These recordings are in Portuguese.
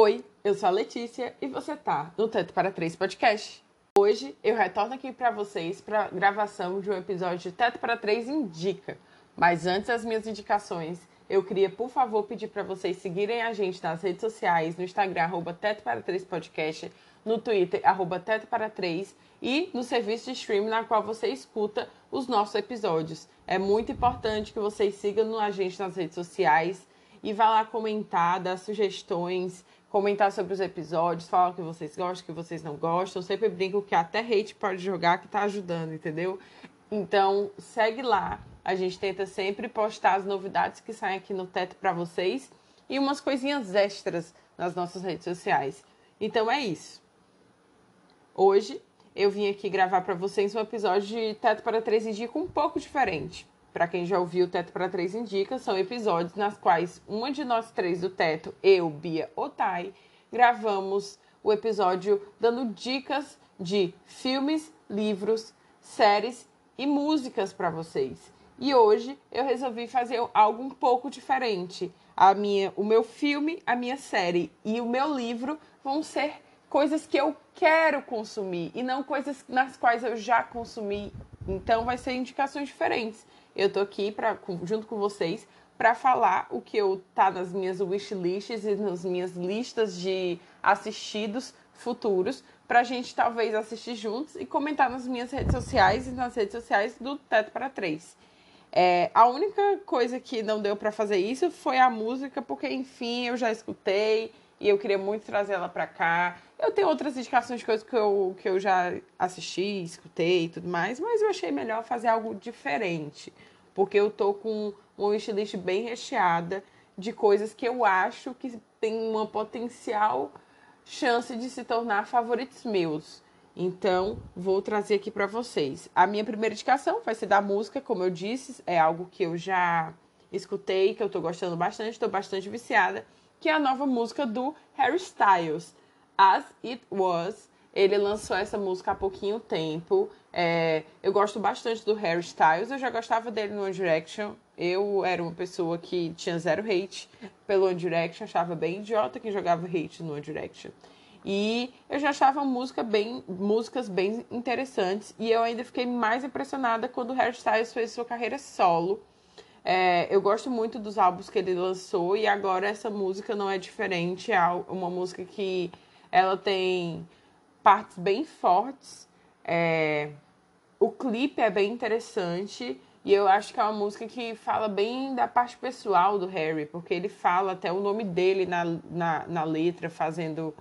Oi, eu sou a Letícia e você tá no Teto para Três Podcast. Hoje eu retorno aqui para vocês para gravação de um episódio de Teto para Três Indica. Mas antes das minhas indicações, eu queria, por favor, pedir para vocês seguirem a gente nas redes sociais, no Instagram, arroba Teto para Três Podcast, no Twitter, arroba Teto para Três, e no serviço de streaming na qual você escuta os nossos episódios. É muito importante que vocês sigam a gente nas redes sociais e vá lá comentar, dar sugestões, comentar sobre os episódios, falar o que vocês gostam, o que vocês não gostam. Eu sempre brinco que até hate pode jogar que tá ajudando, entendeu? Então, segue lá. A gente tenta sempre postar as novidades que saem aqui no teto para vocês e umas coisinhas extras nas nossas redes sociais. Então é isso. Hoje eu vim aqui gravar para vocês um episódio de Teto para Três Indica um pouco diferente. Para quem já ouviu Teto para Três Indica, são episódios nas quais uma de nós três do Teto, eu, Bia Otai, gravamos o episódio dando dicas de filmes, livros, séries e músicas para vocês. E hoje eu resolvi fazer algo um pouco diferente. A minha, o meu filme, a minha série e o meu livro vão ser coisas que eu quero consumir e não coisas nas quais eu já consumi. Então vai ser indicações diferentes. Eu tô aqui para junto com vocês para falar o que eu tá nas minhas wishlists e nas minhas listas de assistidos futuros para a gente talvez assistir juntos e comentar nas minhas redes sociais e nas redes sociais do Teto para Três. É, a única coisa que não deu para fazer isso foi a música, porque enfim eu já escutei e eu queria muito trazer ela para cá. Eu tenho outras indicações de coisas que eu, que eu já assisti, escutei e tudo mais, mas eu achei melhor fazer algo diferente, porque eu tô com uma wishlist bem recheada de coisas que eu acho que tem uma potencial chance de se tornar favoritos meus. Então, vou trazer aqui para vocês. A minha primeira indicação vai ser da música, como eu disse, é algo que eu já escutei, que eu tô gostando bastante, tô bastante viciada, que é a nova música do Harry Styles. As It Was. Ele lançou essa música há pouquinho tempo. É, eu gosto bastante do Harry Styles. Eu já gostava dele no One Direction. Eu era uma pessoa que tinha zero hate pelo One Direction. Achava bem idiota quem jogava hate no One Direction. E eu já achava música bem, músicas bem interessantes. E eu ainda fiquei mais impressionada quando o Harry Styles fez sua carreira solo. É, eu gosto muito dos álbuns que ele lançou e agora essa música não é diferente. É uma música que ela tem partes bem fortes. É... O clipe é bem interessante. E eu acho que é uma música que fala bem da parte pessoal do Harry, porque ele fala até o nome dele na, na, na letra, fazendo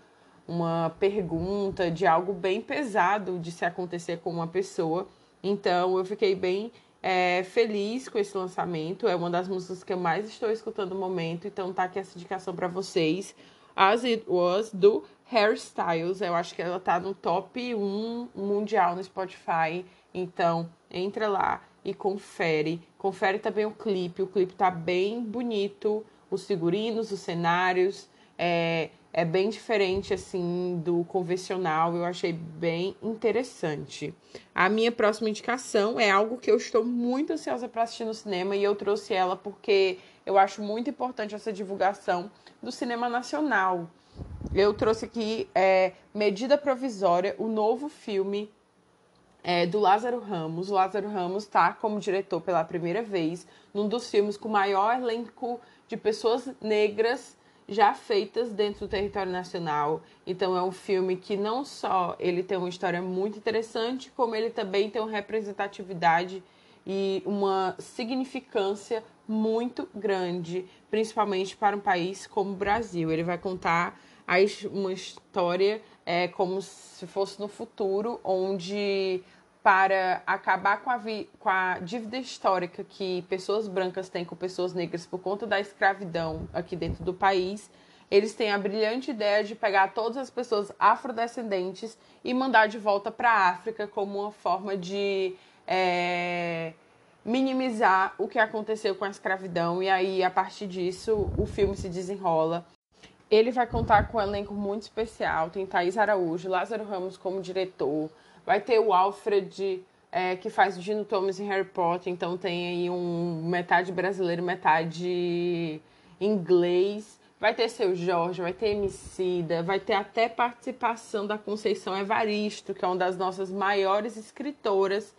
uma pergunta de algo bem pesado de se acontecer com uma pessoa. Então eu fiquei bem é, feliz com esse lançamento. É uma das músicas que eu mais estou escutando no momento. Então tá aqui essa indicação para vocês. As It Was, do Hairstyles. Eu acho que ela tá no top 1 mundial no Spotify. Então, entra lá e confere. Confere também o clipe. O clipe tá bem bonito. Os figurinos, os cenários. É, é bem diferente assim do convencional. Eu achei bem interessante. A minha próxima indicação é algo que eu estou muito ansiosa para assistir no cinema e eu trouxe ela porque eu acho muito importante essa divulgação do cinema nacional. Eu trouxe aqui é, Medida Provisória, o novo filme é, do Lázaro Ramos. O Lázaro Ramos está como diretor pela primeira vez num dos filmes com maior elenco de pessoas negras já feitas dentro do território nacional. Então é um filme que não só ele tem uma história muito interessante, como ele também tem uma representatividade e uma significância muito grande, principalmente para um país como o Brasil. Ele vai contar uma história é, como se fosse no futuro, onde para acabar com a, com a dívida histórica que pessoas brancas têm com pessoas negras por conta da escravidão aqui dentro do país, eles têm a brilhante ideia de pegar todas as pessoas afrodescendentes e mandar de volta para a África como uma forma de é, minimizar o que aconteceu com a escravidão. E aí, a partir disso, o filme se desenrola. Ele vai contar com um elenco muito especial. Tem Thaís Araújo, Lázaro Ramos como diretor. Vai ter o Alfred, é, que faz o Dino Thomas em Harry Potter. Então tem aí um metade brasileiro, metade inglês. Vai ter seu Jorge, vai ter Emicida, vai ter até participação da Conceição Evaristo, que é uma das nossas maiores escritoras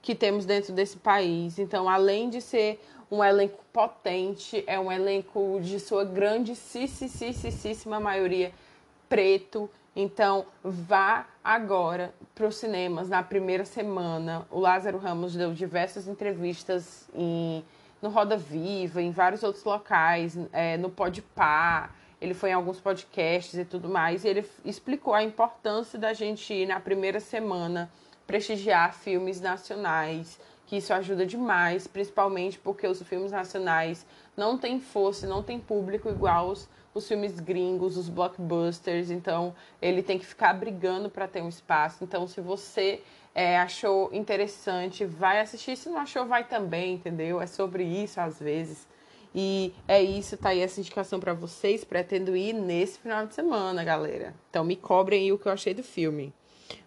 que temos dentro desse país. Então, além de ser um elenco potente, é um elenco de sua grandíssima maioria preto. Então, vá agora para os cinemas na primeira semana. O Lázaro Ramos deu diversas entrevistas em no Roda Viva, em vários outros locais, é, no Podpah, ele foi em alguns podcasts e tudo mais, e ele explicou a importância da gente ir na primeira semana prestigiar filmes nacionais, que isso ajuda demais, principalmente porque os filmes nacionais não têm força, não têm público igual os, os filmes gringos, os blockbusters, então ele tem que ficar brigando para ter um espaço. Então, se você é, achou interessante, vai assistir. Se não achou, vai também, entendeu? É sobre isso às vezes. E é isso, tá aí essa indicação para vocês. Pretendo ir nesse final de semana, galera. Então me cobrem aí o que eu achei do filme.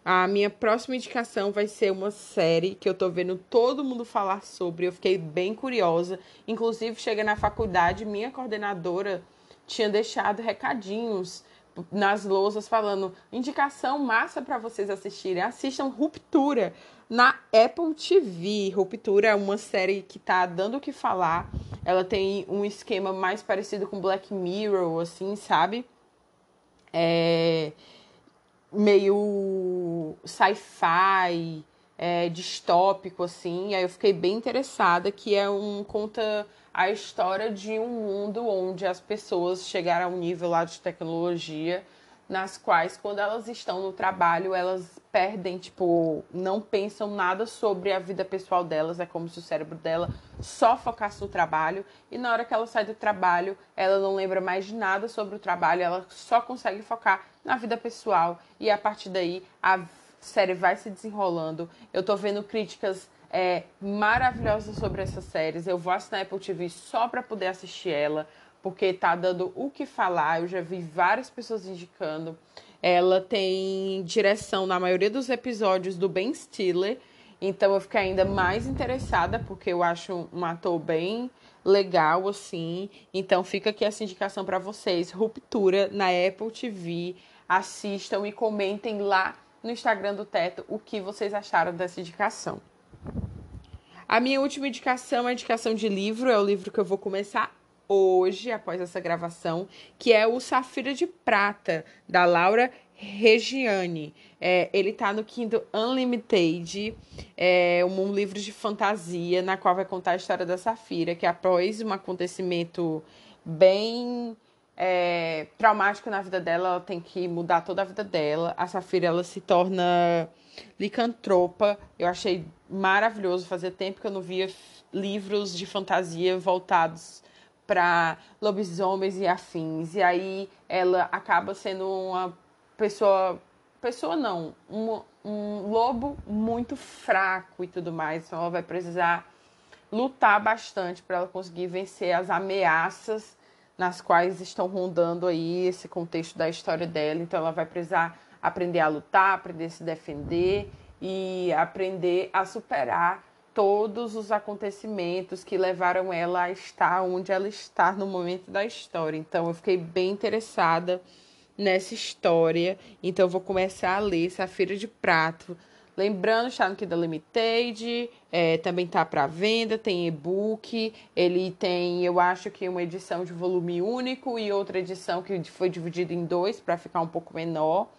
A minha próxima indicação vai ser uma série que eu tô vendo todo mundo falar sobre. Eu fiquei bem curiosa. Inclusive, chega na faculdade, minha coordenadora tinha deixado recadinhos nas lousas falando indicação massa para vocês assistirem. Assistam Ruptura na Apple TV. Ruptura é uma série que tá dando o que falar. Ela tem um esquema mais parecido com Black Mirror, assim, sabe? É meio sci-fi, é, distópico, assim. Aí eu fiquei bem interessada, que é um conta a história de um mundo onde as pessoas chegaram a um nível lá de tecnologia nas quais quando elas estão no trabalho elas perdem tipo não pensam nada sobre a vida pessoal delas é como se o cérebro dela só focasse no trabalho e na hora que ela sai do trabalho ela não lembra mais de nada sobre o trabalho ela só consegue focar na vida pessoal e a partir daí a série vai se desenrolando eu tô vendo críticas é, maravilhosa sobre essas séries. Eu vou assinar Apple TV só para poder assistir ela, porque tá dando o que falar. Eu já vi várias pessoas indicando. Ela tem direção na maioria dos episódios do Ben Stiller, então eu fiquei ainda mais interessada, porque eu acho um ator bem legal, assim. Então fica aqui essa indicação para vocês: Ruptura na Apple TV. Assistam e comentem lá no Instagram do Teto o que vocês acharam dessa indicação. A minha última indicação é a indicação de livro, é o livro que eu vou começar hoje, após essa gravação, que é o Safira de Prata, da Laura Regiane. É, ele tá no Kindle Unlimited, é um livro de fantasia, na qual vai contar a história da Safira, que após um acontecimento bem é, traumático na vida dela, ela tem que mudar toda a vida dela. A Safira, ela se torna licantropa. Eu achei maravilhoso. Fazia tempo que eu não via livros de fantasia voltados para lobisomens e afins. E aí ela acaba sendo uma pessoa. Pessoa não, um, um lobo muito fraco e tudo mais. Então ela vai precisar lutar bastante para ela conseguir vencer as ameaças nas quais estão rondando aí esse contexto da história dela. Então ela vai precisar aprender a lutar, aprender a se defender e aprender a superar todos os acontecimentos que levaram ela a estar onde ela está no momento da história. Então eu fiquei bem interessada nessa história. Então eu vou começar a ler Safira de Prato. Lembrando, está no Kindle Limited, é, também está para venda, tem e-book, ele tem, eu acho que uma edição de volume único e outra edição que foi dividida em dois para ficar um pouco menor.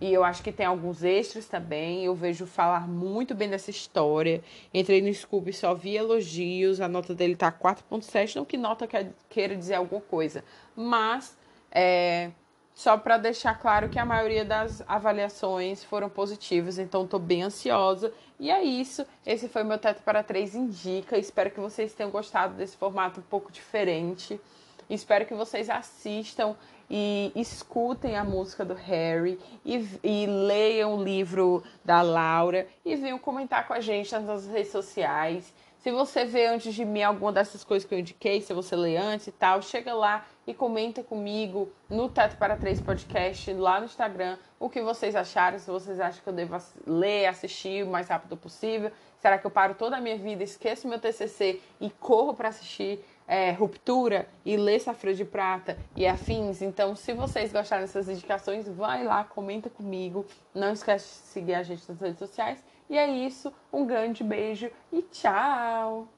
E eu acho que tem alguns extras também. Eu vejo falar muito bem dessa história. Entrei no Scooby só vi elogios. A nota dele tá 4.7. Não que nota queira dizer alguma coisa. Mas é, só para deixar claro que a maioria das avaliações foram positivas. Então estou bem ansiosa. E é isso. Esse foi meu Teto para Três Indica. Espero que vocês tenham gostado desse formato um pouco diferente. Espero que vocês assistam e escutem a música do Harry e, e, leiam o livro da Laura e venham comentar com a gente nas nossas redes sociais. Se você vê antes de mim alguma dessas coisas que eu indiquei, se você lê antes e tal, chega lá e comenta comigo no Teto para Três Podcast, lá no Instagram, o que vocês acharam, se vocês acham que eu devo ler, assistir o mais rápido possível. Será que eu paro toda a minha vida, esqueço meu TCC e corro para assistir é, ruptura e ler Safra de Prata e afins. Então, se vocês gostaram dessas indicações, vai lá, comenta comigo. Não esquece de seguir a gente nas redes sociais. E é isso, um grande beijo e tchau!